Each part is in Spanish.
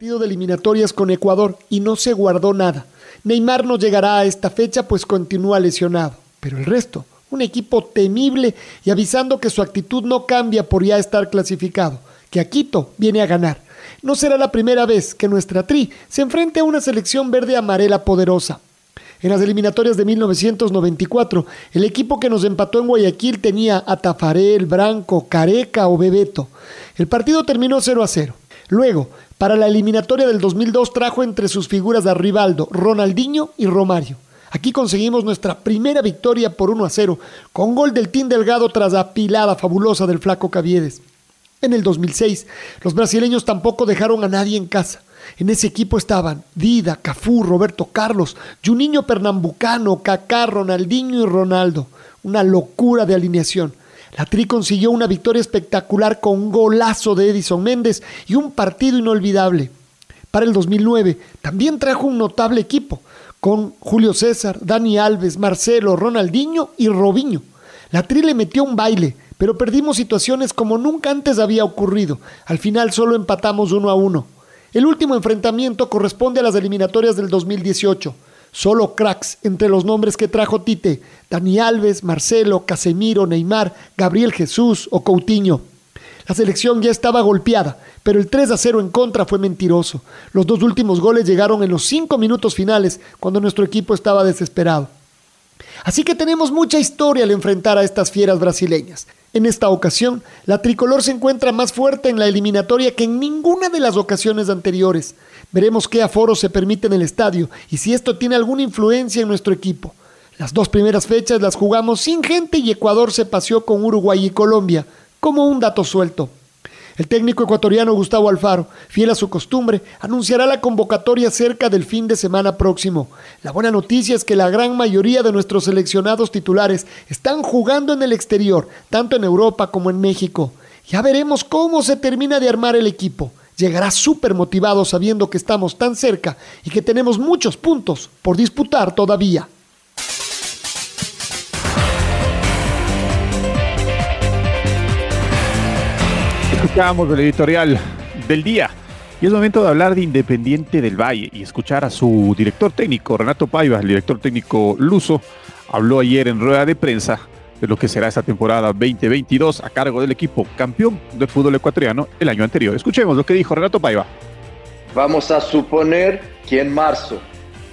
de eliminatorias con Ecuador y no se guardó nada. Neymar no llegará a esta fecha pues continúa lesionado, pero el resto, un equipo temible y avisando que su actitud no cambia por ya estar clasificado, que a Quito viene a ganar. No será la primera vez que nuestra Tri se enfrente a una selección verde amarela poderosa. En las eliminatorias de 1994, el equipo que nos empató en Guayaquil tenía a Tafarel, Branco, Careca o Bebeto. El partido terminó 0 a 0. Luego, para la eliminatoria del 2002 trajo entre sus figuras a Rivaldo, Ronaldinho y Romario. Aquí conseguimos nuestra primera victoria por 1 a 0, con gol del Team Delgado tras la pilada fabulosa del flaco Caviedes. En el 2006, los brasileños tampoco dejaron a nadie en casa. En ese equipo estaban Dida, Cafú, Roberto Carlos, Juninho Pernambucano, Kaká, Ronaldinho y Ronaldo. Una locura de alineación. La Tri consiguió una victoria espectacular con un golazo de Edison Méndez y un partido inolvidable. Para el 2009 también trajo un notable equipo, con Julio César, Dani Alves, Marcelo, Ronaldinho y Robinho. La Tri le metió un baile, pero perdimos situaciones como nunca antes había ocurrido. Al final solo empatamos uno a uno. El último enfrentamiento corresponde a las eliminatorias del 2018. Solo cracks entre los nombres que trajo Tite, Dani Alves, Marcelo, Casemiro, Neymar, Gabriel Jesús o Coutinho. La selección ya estaba golpeada, pero el 3 a 0 en contra fue mentiroso. Los dos últimos goles llegaron en los cinco minutos finales, cuando nuestro equipo estaba desesperado. Así que tenemos mucha historia al enfrentar a estas fieras brasileñas. En esta ocasión, la tricolor se encuentra más fuerte en la eliminatoria que en ninguna de las ocasiones anteriores. Veremos qué aforo se permite en el estadio y si esto tiene alguna influencia en nuestro equipo. Las dos primeras fechas las jugamos sin gente y Ecuador se paseó con Uruguay y Colombia, como un dato suelto. El técnico ecuatoriano Gustavo Alfaro, fiel a su costumbre, anunciará la convocatoria cerca del fin de semana próximo. La buena noticia es que la gran mayoría de nuestros seleccionados titulares están jugando en el exterior, tanto en Europa como en México. Ya veremos cómo se termina de armar el equipo. Llegará súper motivado sabiendo que estamos tan cerca y que tenemos muchos puntos por disputar todavía. Escuchamos el editorial del día. Y es momento de hablar de Independiente del Valle y escuchar a su director técnico, Renato Paiva, el director técnico luso, habló ayer en rueda de prensa de lo que será esta temporada 2022 a cargo del equipo campeón del fútbol ecuatoriano el año anterior. Escuchemos lo que dijo Renato Paiva. Vamos a suponer que en marzo,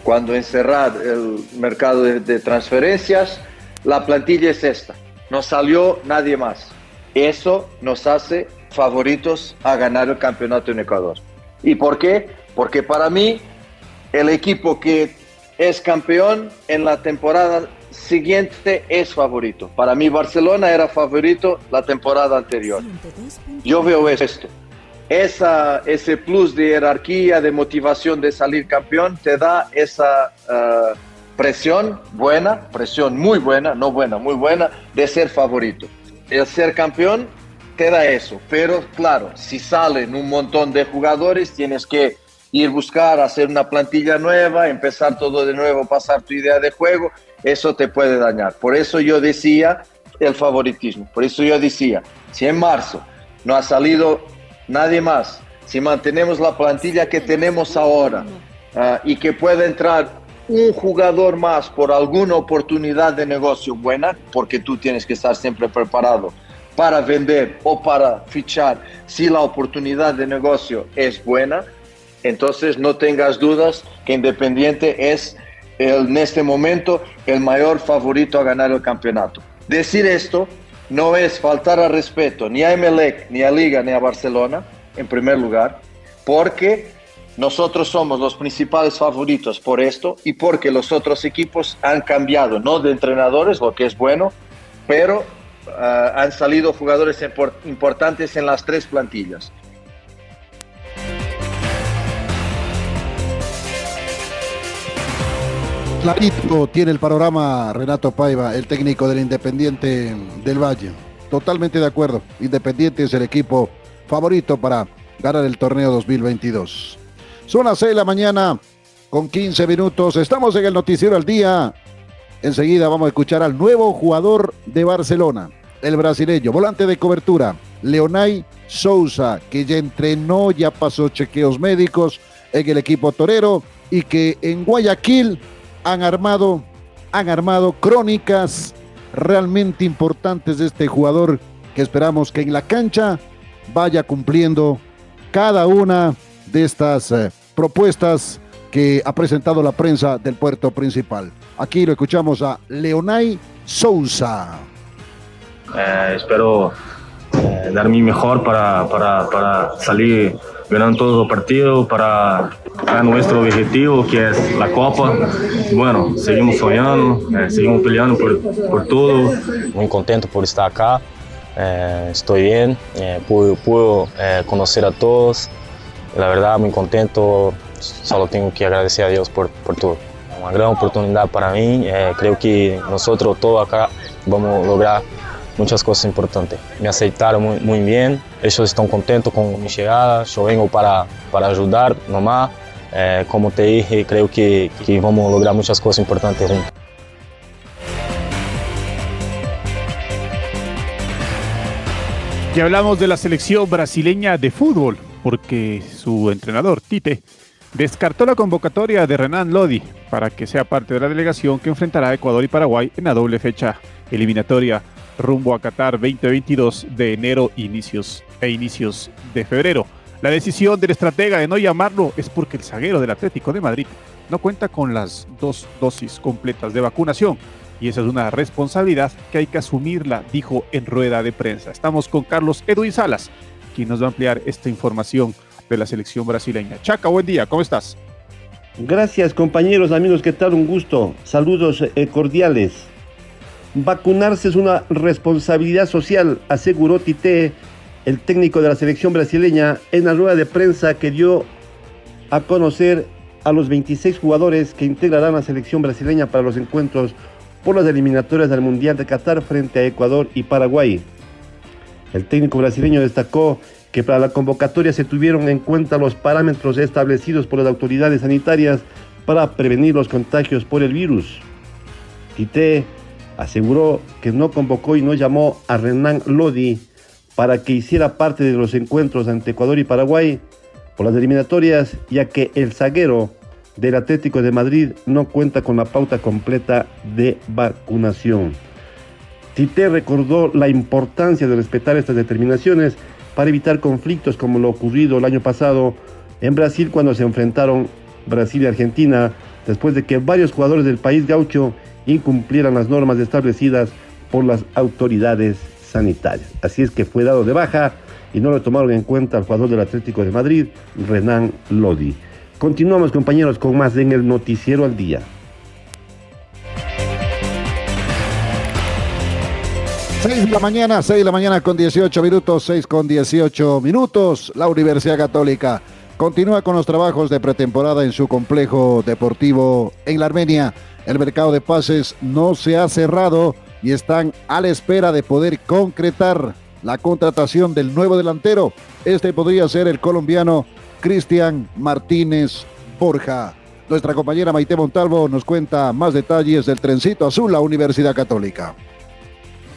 cuando encerrar el mercado de, de transferencias, la plantilla es esta. No salió nadie más. Eso nos hace favoritos a ganar el campeonato en Ecuador. ¿Y por qué? Porque para mí el equipo que es campeón en la temporada siguiente es favorito. Para mí Barcelona era favorito la temporada anterior. Yo veo esto. Esa, ese plus de jerarquía, de motivación de salir campeón, te da esa uh, presión buena, presión muy buena, no buena, muy buena, de ser favorito. El ser campeón te da eso. Pero claro, si salen un montón de jugadores, tienes que ir buscar, hacer una plantilla nueva, empezar todo de nuevo, pasar tu idea de juego, eso te puede dañar. Por eso yo decía el favoritismo. Por eso yo decía, si en marzo no ha salido nadie más, si mantenemos la plantilla que tenemos ahora uh, y que pueda entrar un jugador más por alguna oportunidad de negocio buena, porque tú tienes que estar siempre preparado para vender o para fichar, si la oportunidad de negocio es buena, entonces no tengas dudas que Independiente es el, en este momento el mayor favorito a ganar el campeonato. Decir esto no es faltar al respeto ni a Emelec, ni a Liga, ni a Barcelona, en primer lugar, porque nosotros somos los principales favoritos por esto y porque los otros equipos han cambiado, no de entrenadores, lo que es bueno, pero han salido jugadores importantes en las tres plantillas. Clarito tiene el panorama Renato Paiva, el técnico del Independiente del Valle. Totalmente de acuerdo. Independiente es el equipo favorito para ganar el torneo 2022. Son las 6 de la mañana con 15 minutos. Estamos en el Noticiero al Día. Enseguida vamos a escuchar al nuevo jugador de Barcelona, el brasileño, volante de cobertura, Leonay Sousa, que ya entrenó, ya pasó chequeos médicos en el equipo torero y que en Guayaquil han armado, han armado crónicas realmente importantes de este jugador que esperamos que en la cancha vaya cumpliendo cada una de estas eh, propuestas que ha presentado la prensa del puerto principal. Aquí lo escuchamos a Leonay Sousa. Eh, espero eh, dar mi mejor para, para, para, salir ganando todos los partidos, para, para, nuestro objetivo que es la Copa. Bueno, seguimos soñando, eh, seguimos peleando por, por, todo. Muy contento por estar acá. estoy bien, puedo, puedo conocer a todos la verdad muy contento, solo tengo que agradecer a Dios por, por todo. Una gran oportunidad para mí, eh, creo que nosotros todos acá vamos a lograr muchas cosas importantes. Me aceptaron muy, muy bien, ellos están contentos con mi llegada, yo vengo para, para ayudar nomás. Eh, como te dije, creo que, que vamos a lograr muchas cosas importantes juntos. Y hablamos de la selección brasileña de fútbol porque su entrenador, Tite, descartó la convocatoria de Renan Lodi para que sea parte de la delegación que enfrentará a Ecuador y Paraguay en la doble fecha eliminatoria rumbo a Qatar 2022 de enero inicios, e inicios de febrero. La decisión del estratega de no llamarlo es porque el zaguero del Atlético de Madrid no cuenta con las dos dosis completas de vacunación y esa es una responsabilidad que hay que asumirla, dijo en rueda de prensa. Estamos con Carlos Edwin Salas, quien nos va a ampliar esta información de la selección brasileña. Chaca, buen día, ¿cómo estás? Gracias compañeros, amigos, ¿qué tal? Un gusto. Saludos eh, cordiales. Vacunarse es una responsabilidad social, aseguró Tite, el técnico de la selección brasileña, en la rueda de prensa que dio a conocer a los 26 jugadores que integrarán la selección brasileña para los encuentros por las eliminatorias del Mundial de Qatar frente a Ecuador y Paraguay. El técnico brasileño destacó que para la convocatoria se tuvieron en cuenta los parámetros establecidos por las autoridades sanitarias para prevenir los contagios por el virus. Tite aseguró que no convocó y no llamó a Renan Lodi para que hiciera parte de los encuentros ante Ecuador y Paraguay por las eliminatorias, ya que el zaguero del Atlético de Madrid no cuenta con la pauta completa de vacunación. Tite recordó la importancia de respetar estas determinaciones para evitar conflictos como lo ocurrido el año pasado en Brasil cuando se enfrentaron Brasil y Argentina después de que varios jugadores del país gaucho incumplieran las normas establecidas por las autoridades sanitarias. Así es que fue dado de baja y no lo tomaron en cuenta el jugador del Atlético de Madrid, Renan Lodi. Continuamos compañeros con más en el noticiero al día. 6 de la mañana, 6 de la mañana con 18 minutos, 6 con 18 minutos. La Universidad Católica continúa con los trabajos de pretemporada en su complejo deportivo en la Armenia. El mercado de pases no se ha cerrado y están a la espera de poder concretar la contratación del nuevo delantero. Este podría ser el colombiano Cristian Martínez Borja. Nuestra compañera Maite Montalvo nos cuenta más detalles del trencito azul, la Universidad Católica.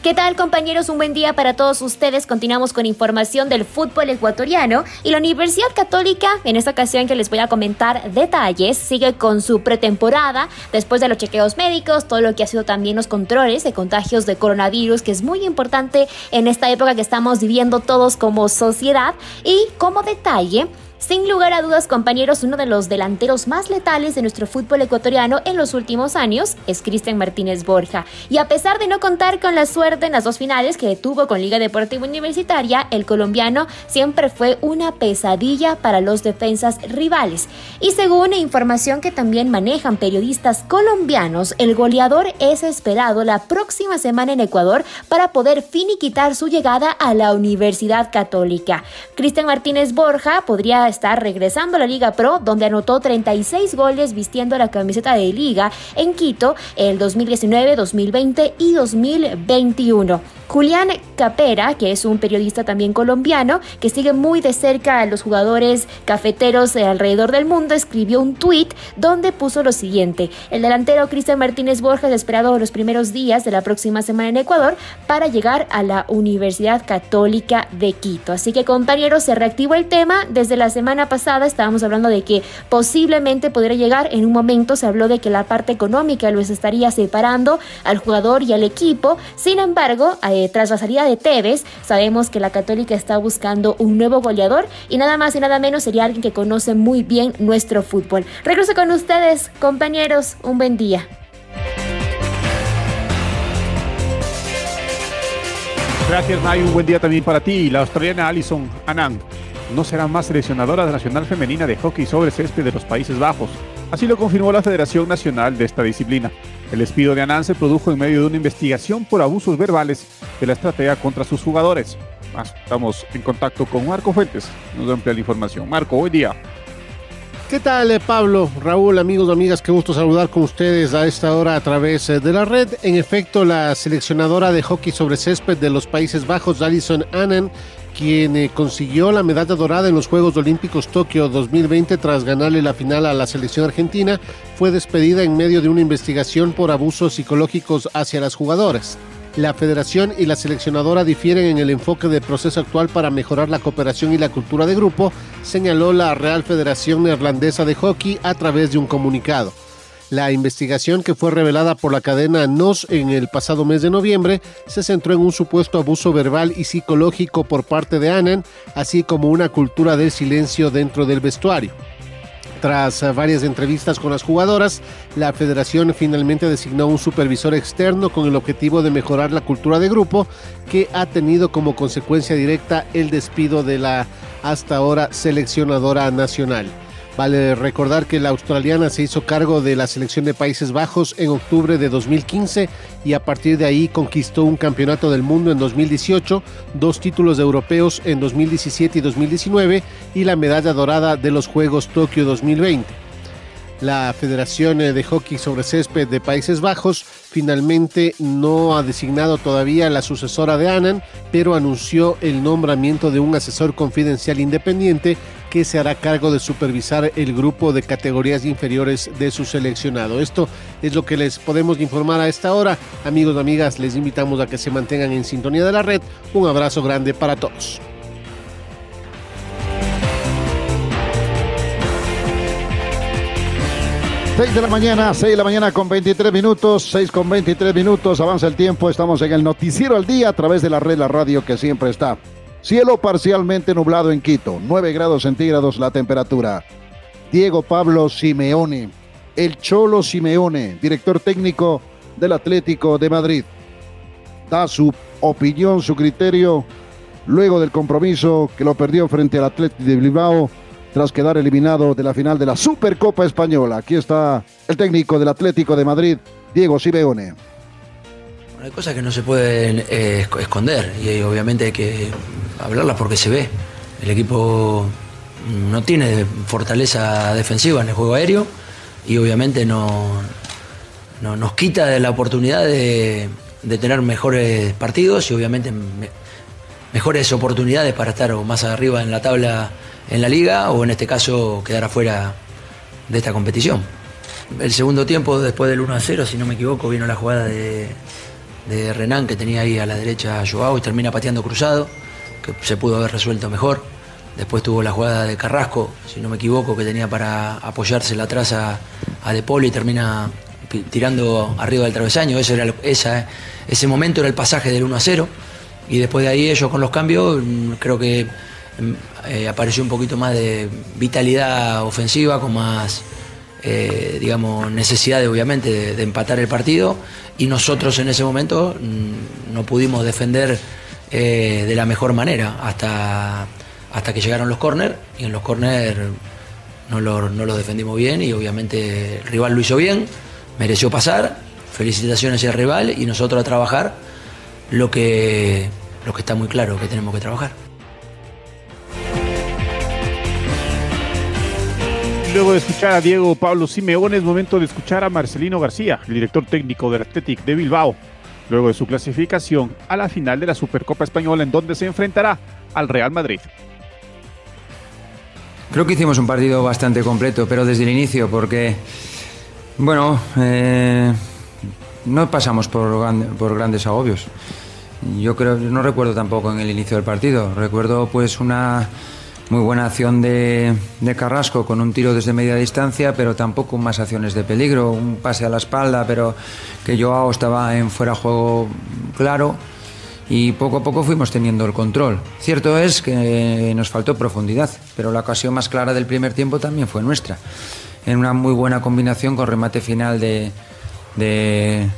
¿Qué tal compañeros? Un buen día para todos ustedes. Continuamos con información del fútbol ecuatoriano y la Universidad Católica, en esta ocasión que les voy a comentar detalles, sigue con su pretemporada después de los chequeos médicos, todo lo que ha sido también los controles de contagios de coronavirus, que es muy importante en esta época que estamos viviendo todos como sociedad. Y como detalle, Sin lugar a dudas, compañeros, uno de los delanteros más letales de nuestro fútbol ecuatoriano en los últimos años es Cristian Martínez Borja. Y a pesar de no contar con la suerte en las dos finales que tuvo con Liga Deportiva Universitaria, el colombiano siempre fue una pesadilla para los defensas rivales. Y según información que también manejan periodistas colombianos, el goleador es esperado la próxima semana en Ecuador para poder finiquitar su llegada a la Universidad Católica. Cristian Martínez Borja podría estar regresando a la Liga Pro, donde anotó 36 goles vistiendo la camiseta de Liga en Quito el 2019, 2020 y 2021. Julián Capera, que es un periodista también colombiano, que sigue muy de cerca a los jugadores cafeteros alrededor del mundo, escribió un tuit donde puso lo siguiente. El delantero Cristian Martínez Borges esperado los primeros días de la próxima semana en Ecuador para llegar a la Universidad Católica de Quito. Así que compañeros, se reactivó el tema. Desde la semana pasada estábamos hablando de que posiblemente podría llegar. En un momento se habló de que la parte económica los estaría separando al jugador y al equipo. Sin embargo, eh, tras la salida de Tevez, sabemos que la Católica está buscando un nuevo goleador y nada más y nada menos sería alguien que conoce muy bien nuestro fútbol. Regreso con ustedes, compañeros, un buen día. Gracias, Nay. Un buen día también para ti. La australiana Alison Anand no será más seleccionadora de Nacional Femenina de Hockey sobre césped de los Países Bajos. Así lo confirmó la Federación Nacional de esta disciplina. El despido de Anand se produjo en medio de una investigación por abusos verbales de la estrategia contra sus jugadores. Estamos en contacto con Marco Fuentes, nos amplia la información. Marco, hoy día. ¿Qué tal, eh, Pablo, Raúl, amigos amigas? Qué gusto saludar con ustedes a esta hora a través eh, de la red. En efecto, la seleccionadora de hockey sobre césped de los Países Bajos, Alison Annan, quien eh, consiguió la medalla dorada en los Juegos Olímpicos Tokio 2020 tras ganarle la final a la selección argentina, fue despedida en medio de una investigación por abusos psicológicos hacia las jugadoras. La federación y la seleccionadora difieren en el enfoque del proceso actual para mejorar la cooperación y la cultura de grupo, señaló la Real Federación Neerlandesa de Hockey a través de un comunicado. La investigación que fue revelada por la cadena NOS en el pasado mes de noviembre se centró en un supuesto abuso verbal y psicológico por parte de Annan, así como una cultura del silencio dentro del vestuario. Tras varias entrevistas con las jugadoras, la federación finalmente designó un supervisor externo con el objetivo de mejorar la cultura de grupo que ha tenido como consecuencia directa el despido de la hasta ahora seleccionadora nacional. Vale recordar que la australiana se hizo cargo de la selección de Países Bajos en octubre de 2015 y a partir de ahí conquistó un campeonato del mundo en 2018, dos títulos europeos en 2017 y 2019 y la medalla dorada de los Juegos Tokio 2020. La Federación de Hockey sobre Césped de Países Bajos finalmente no ha designado todavía la sucesora de Annan, pero anunció el nombramiento de un asesor confidencial independiente que se hará cargo de supervisar el grupo de categorías inferiores de su seleccionado. Esto es lo que les podemos informar a esta hora. Amigos y amigas, les invitamos a que se mantengan en sintonía de la red. Un abrazo grande para todos. 6 de la mañana, 6 de la mañana con 23 minutos, 6 con 23 minutos, avanza el tiempo, estamos en el noticiero al día a través de la red La Radio que siempre está. Cielo parcialmente nublado en Quito, 9 grados centígrados la temperatura. Diego Pablo Simeone, el Cholo Simeone, director técnico del Atlético de Madrid, da su opinión, su criterio luego del compromiso que lo perdió frente al Atlético de Bilbao tras quedar eliminado de la final de la Supercopa Española. Aquí está el técnico del Atlético de Madrid, Diego Simeone. Hay cosas que no se pueden eh, esconder y obviamente hay que hablarlas porque se ve. El equipo no tiene fortaleza defensiva en el juego aéreo y obviamente no, nos quita la oportunidad de, tener mejores partidos y obviamente mejores oportunidades para estar más arriba en la tabla en la liga o en este caso quedar afuera de esta competición. El segundo tiempo, después del 1 a 0, si no me equivoco, vino la jugada de, de Renan que tenía ahí a la derecha a Joao y termina pateando cruzado, que se pudo haber resuelto mejor. Después tuvo la jugada de Carrasco, si no me equivoco, que tenía para apoyarse la traza a De Poli y termina tirando arriba del travesaño. Ese, era esa, ese momento era el pasaje del 1 a 0. Y después de ahí ellos con los cambios, mm, creo que em, eh, apareció un poquito más de vitalidad ofensiva, con más, eh, digamos, necesidad obviamente de, empatar el partido. Y nosotros en ese momento mm, no pudimos defender eh, de la mejor manera hasta, hasta que llegaron los corners y en los corners no lo, no lo defendimos bien y obviamente el rival lo hizo bien, mereció pasar, felicitaciones al rival y nosotros a trabajar lo que, lo que está muy claro que tenemos que trabajar. Luego de escuchar a Diego Pablo Simeone, es momento de escuchar a Marcelino García, el director técnico del Athletic de Bilbao, luego de su clasificación a la final de la Supercopa Española, en donde se enfrentará al Real Madrid. Creo que hicimos un partido bastante completo, pero desde el inicio, porque, bueno, eh, no pasamos por, por grandes agobios. Yo creo, no recuerdo tampoco en el inicio del partido. Recuerdo pues una muy buena acción de, Carrasco con un tiro desde media distancia, pero tampoco más acciones de peligro, un pase a la espalda, pero que Joao estaba en fuera juego claro y poco a poco fuimos teniendo el control. Cierto es que nos faltó profundidad, pero la ocasión más clara del primer tiempo también fue nuestra, en una muy buena combinación con remate final de,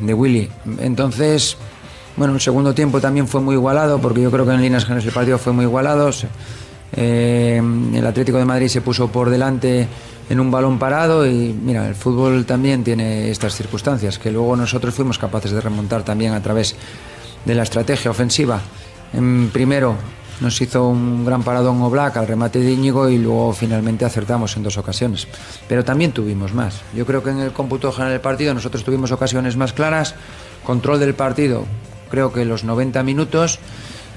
Willy. Entonces, bueno, el segundo tiempo también fue muy igualado, porque yo creo que en líneas generales el partido fue muy igualado. Eh, el Atlético de Madrid se puso por delante en un balón parado y mira, el fútbol también tiene estas circunstancias, que luego nosotros fuimos capaces de remontar también a través de la estrategia ofensiva. En primero nos hizo un gran paradón Oblak al remate de Íñigo y luego finalmente acertamos en dos ocasiones. Pero también tuvimos más. Yo creo que en el cómputo general del partido nosotros tuvimos ocasiones más claras, control del partido creo que los 90 minutos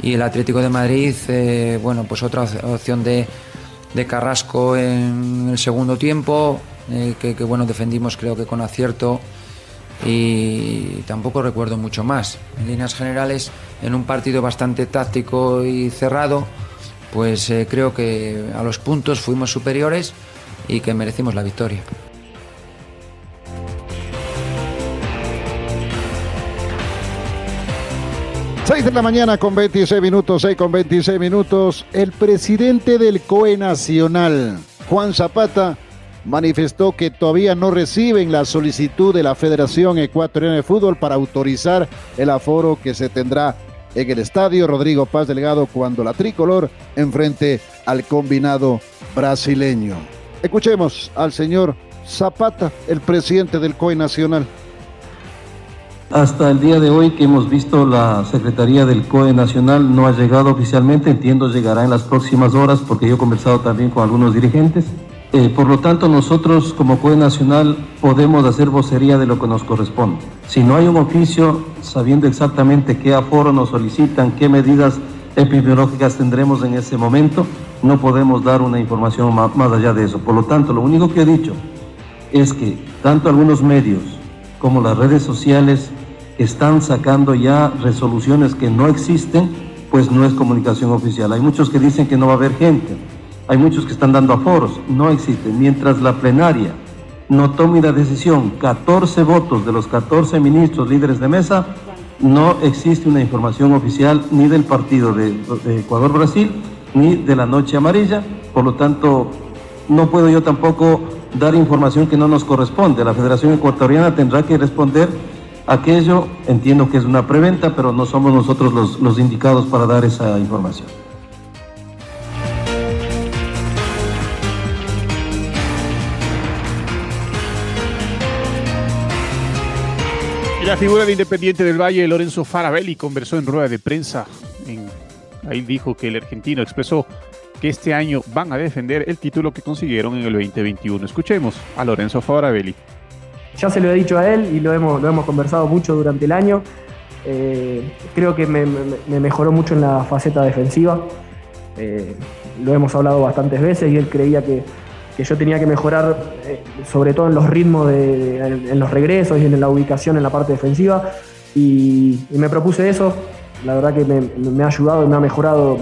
y el Atlético de Madrid, eh, bueno, pues otra opción de, Carrasco en el segundo tiempo, eh, que, bueno, defendimos creo que con acierto y tampoco recuerdo mucho más. En líneas generales, en un partido bastante táctico y cerrado, pues eh, creo que a los puntos fuimos superiores y que merecimos la victoria. 6 de la mañana con 26 minutos, 6 con 26 minutos. El presidente del COE Nacional, Juan Zapata, manifestó que todavía no reciben la solicitud de la Federación Ecuatoriana de Fútbol para autorizar el aforo que se tendrá en el estadio Rodrigo Paz Delgado cuando la tricolor enfrente al combinado brasileño. Escuchemos al señor Zapata, el presidente del COE Nacional. Hasta el día de hoy que hemos visto la Secretaría del COE Nacional no ha llegado oficialmente, entiendo llegará en las próximas horas porque yo he conversado también con algunos dirigentes. Eh, por lo tanto, nosotros como COE Nacional podemos hacer vocería de lo que nos corresponde. Si no hay un oficio sabiendo exactamente qué aforo nos solicitan, qué medidas epidemiológicas tendremos en ese momento, no podemos dar una información más allá de eso. Por lo tanto, lo único que he dicho es que tanto algunos medios como las redes sociales están sacando ya resoluciones que no existen, pues no es comunicación oficial. Hay muchos que dicen que no va a haber gente, hay muchos que están dando aforos, no existen. Mientras la plenaria no tome la decisión, 14 votos de los 14 ministros líderes de mesa, no existe una información oficial ni del partido de, de Ecuador-Brasil, ni de la Noche Amarilla, por lo tanto, no puedo yo tampoco dar información que no nos corresponde. La Federación Ecuatoriana tendrá que responder aquello. Entiendo que es una preventa, pero no somos nosotros los, los indicados para dar esa información. La figura de Independiente del Valle, Lorenzo Farabelli, conversó en rueda de prensa. En, ahí dijo que el argentino expresó este año van a defender el título que consiguieron en el 2021. Escuchemos a Lorenzo Farabelli. Ya se lo he dicho a él y lo hemos, conversado mucho durante el año. Eh, creo que me, mejoró mucho en la faceta defensiva. Eh, lo hemos hablado bastantes veces y él creía que, yo tenía que mejorar, eh, sobre todo en los ritmos, de, en, los regresos y en la ubicación en la parte defensiva. Y, me propuse eso. La verdad que me, ha ayudado y me ha mejorado.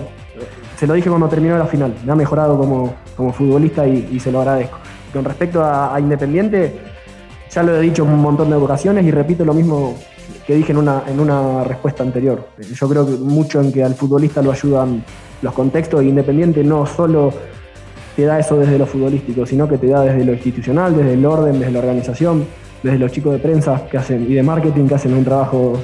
Se lo dije cuando terminó la final. Me ha mejorado como, como futbolista y, se lo agradezco. Con respecto a Independiente, ya lo he dicho un montón de ocasiones y repito lo mismo que dije en una, en una respuesta anterior. Yo creo que mucho en que al futbolista lo ayudan los contextos de Independiente no solo te da eso desde lo futbolístico, sino que te da desde lo institucional, desde el orden, desde la organización, desde los chicos de prensa que hacen y de marketing que hacen un trabajo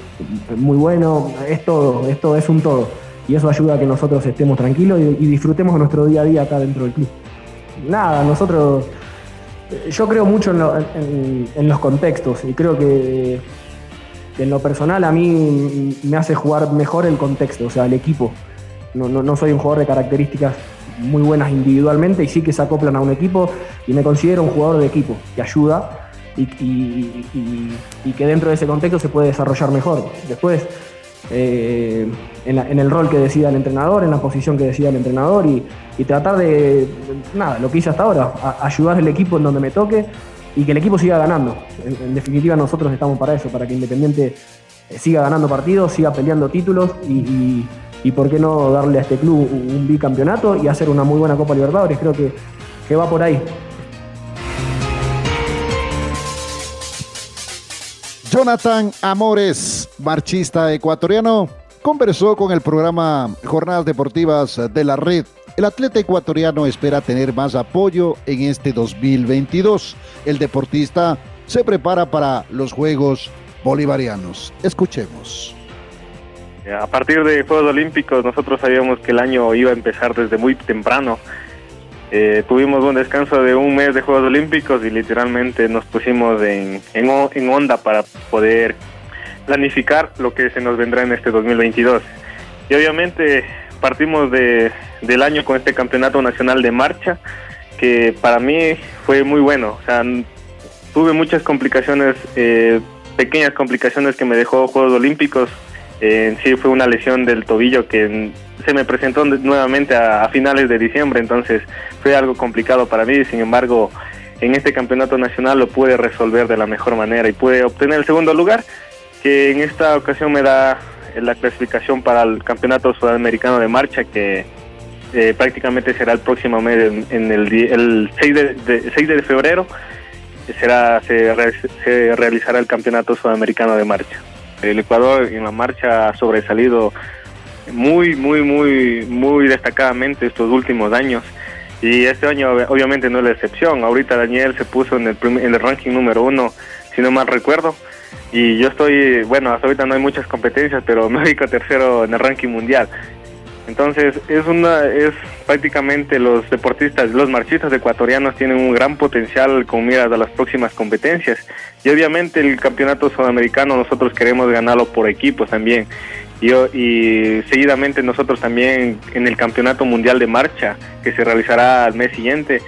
muy bueno. Es todo, esto es un todo. Y eso ayuda a que nosotros estemos tranquilos y, disfrutemos nuestro día a día acá dentro del club. Nada, nosotros. Yo creo mucho en, los contextos y creo que en lo personal a mí me hace jugar mejor el contexto, o sea, el equipo. No, no, soy un jugador de características muy buenas individualmente y sí que se acoplan a un equipo y me considero un jugador de equipo que ayuda y, que dentro de ese contexto se puede desarrollar mejor. Después, eh, en, el rol que decida el entrenador, en la posición que decida el entrenador y, tratar de, nada, lo que hice hasta ahora, ayudar al equipo en donde me toque y que el equipo siga ganando. En, definitiva, nosotros estamos para eso, para que Independiente eh, siga ganando partidos, siga peleando títulos y, y, por qué no darle a este club un bicampeonato y hacer una muy buena Copa Libertadores. Creo que, que va por ahí. Jonathan Amores, marchista ecuatoriano, conversó con el programa Jornadas Deportivas de la Red el atleta ecuatoriano espera tener más apoyo en este 2022. El deportista se prepara para los Juegos Bolivarianos. Escuchemos. A partir de Juegos Olímpicos nosotros sabíamos que el año iba a empezar desde muy temprano. Eh, tuvimos un descanso de un mes de Juegos Olímpicos y literalmente nos pusimos en, en onda para poder planificar lo que se nos vendrá en este 2022. Y obviamente partimos de, del año con este campeonato nacional de marcha, que para mí fue muy bueno. O sea, tuve muchas complicaciones, eh, pequeñas complicaciones que me dejó Juegos Olímpicos. en sí fue una lesión del tobillo que se me presentó nuevamente a, finales de diciembre, entonces fue algo complicado para mí. Sin embargo, en este campeonato nacional lo pude resolver de la mejor manera y pude obtener el segundo lugar, que en esta ocasión me da la clasificación para el Campeonato Sudamericano de Marcha que eh, prácticamente será el próximo mes, en, el, el 6 de, 6 de febrero, será se, realizará el Campeonato Sudamericano de Marcha. El Ecuador en la marcha ha sobresalido muy, muy, muy, muy destacadamente estos últimos años. Y este año obviamente no es la excepción. Ahorita Daniel se puso en el, en el ranking número uno, si no mal recuerdo y yo estoy, bueno, hasta ahorita no hay muchas competencias, pero me ubico tercero en el ranking mundial. Entonces es una, es prácticamente los deportistas, los marchistas ecuatorianos tienen un gran potencial con miras a las próximas competencias y obviamente el campeonato sudamericano nosotros queremos ganarlo por equipos también y, y seguidamente nosotros también en el campeonato mundial de marcha que se realizará al mes siguiente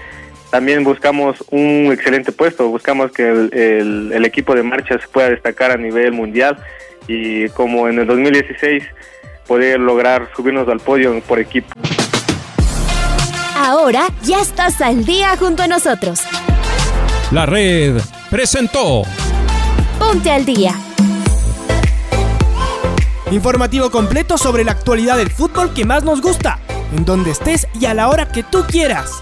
también buscamos un excelente puesto, buscamos que el, equipo de marcha se pueda destacar a nivel mundial y como en el 2016 poder lograr subirnos al podio por equipo. Ahora ya estás al día junto a nosotros. La red presentó. Ponte al día. Informativo completo sobre la actualidad del fútbol que más nos gusta, en donde estés y a la hora que tú quieras.